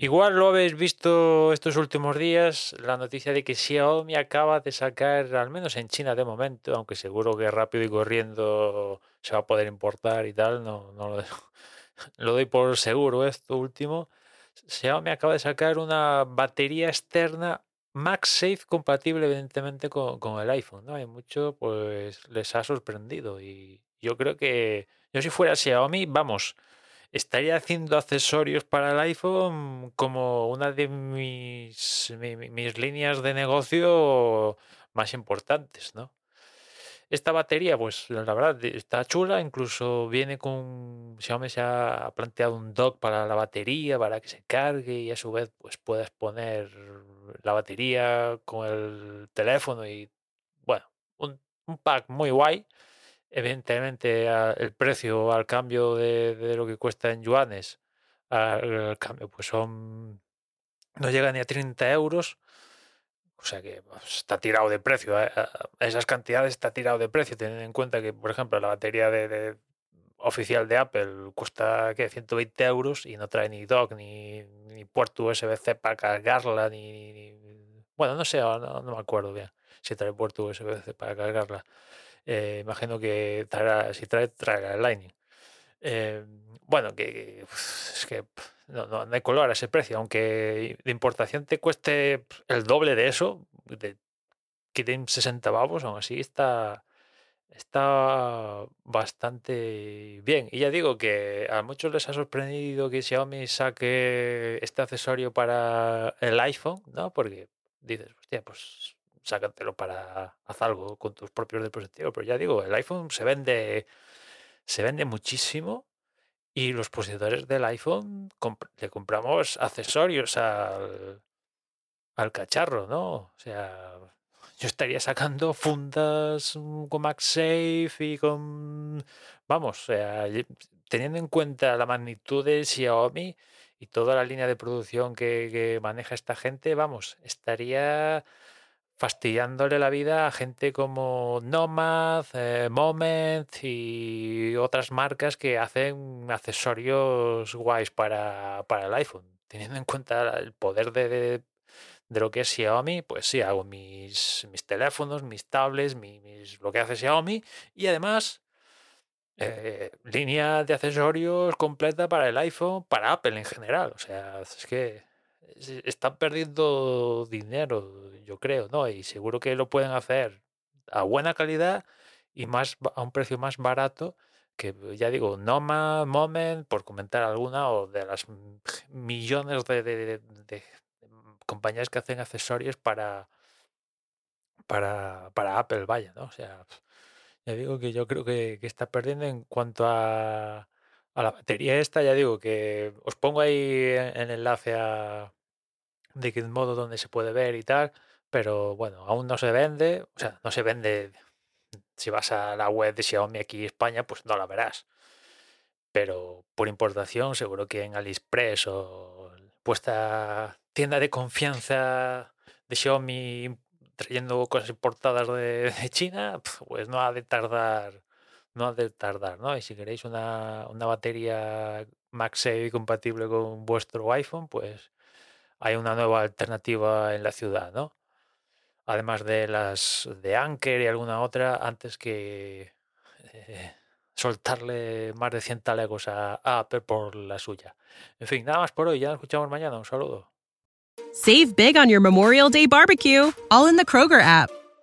Igual lo habéis visto estos últimos días, la noticia de que Xiaomi acaba de sacar, al menos en China de momento, aunque seguro que rápido y corriendo se va a poder importar y tal, no, no lo, lo doy por seguro esto último. Xiaomi acaba de sacar una batería externa MagSafe compatible evidentemente con, con el iPhone, ¿no? Hay mucho, pues les ha sorprendido y yo creo que yo si fuera Xiaomi, vamos, estaría haciendo accesorios para el iPhone como una de mis, mi- mi- mis líneas de negocio más importantes, ¿no? Esta batería, pues la verdad está chula, incluso viene con, Xiaomi se ha planteado un dock para la batería, para que se cargue y a su vez pues puedas poner la batería con el teléfono y bueno, un, un pack muy guay. Evidentemente el precio al cambio de, lo que cuesta en yuanes, al cambio pues son, no llega ni a 30 euros. O sea que pues, está tirado de precio. a esas cantidades está tirado de precio, teniendo en cuenta que, por ejemplo, la batería de, de- oficial de Apple cuesta ¿qué? 120 euros y no trae ni dock, ni, ni puerto USB-C para cargarla, ni, ni- Bueno, no sé, no, no me acuerdo bien si trae puerto USB-C para cargarla. Eh, imagino que traerá, si trae, traerá el Lightning. Eh, bueno, que, uf, es que no, no, no hay color a ese precio, aunque de importación te cueste el doble de eso, de que den 60 pavos, aún así está, está bastante bien. Y ya digo que a muchos les ha sorprendido que Xiaomi saque este accesorio para el iPhone, ¿no? Porque dices, hostia, pues sácatelo para hacer algo con tus propios dispositivos. Pero ya digo, el iPhone se vende, se vende muchísimo y los poseedores del iPhone le compramos accesorios al, al cacharro, ¿no? O sea, yo estaría sacando fundas mm, con MagSafe y con... Vamos, o sea, teniendo en cuenta la magnitud de Xiaomi y toda la línea de producción que, que maneja esta gente, vamos, estaría fastidiándole la vida a gente como Nomad, eh, Moment y otras marcas que hacen accesorios guays para, para el iPhone. Teniendo en cuenta el poder de, de- lo que es Xiaomi, pues sí, hago mis, mis teléfonos, mis tablets, mi- mis, lo que hace Xiaomi y además eh, línea de accesorios completa para el iPhone, para Apple en general. O sea, es que están perdiendo dinero, yo creo, ¿no? Y seguro que lo pueden hacer a buena calidad y más a un precio más barato que, ya digo, Noma, Moment, por comentar alguna, o de las millones de- de compañías que hacen accesorios para, para, para Apple, vaya, ¿no? O sea, ya digo que yo creo que, que está perdiendo en cuanto a, a la batería esta, ya digo que os pongo ahí en el enlace a de Gizmodo donde se puede ver y tal, pero bueno, aún no se vende, o sea, no se vende, si vas a la web de Xiaomi aquí en España, pues no la verás, pero por importación seguro que en AliExpress o vuestra tienda de confianza de Xiaomi trayendo cosas importadas de China, pues no ha de tardar, no ha de tardar, ¿no? Y si queréis una, una batería MagSafe compatible con vuestro iPhone, pues hay una nueva alternativa en la ciudad, ¿no? Además de las de Anker y alguna otra, antes que eh, soltarle más de 100 talegos a, a Apple por la suya. En fin, nada más por hoy, ya nos escuchamos mañana, un saludo. Save big on your Memorial Day barbecue, all in the Kroger app.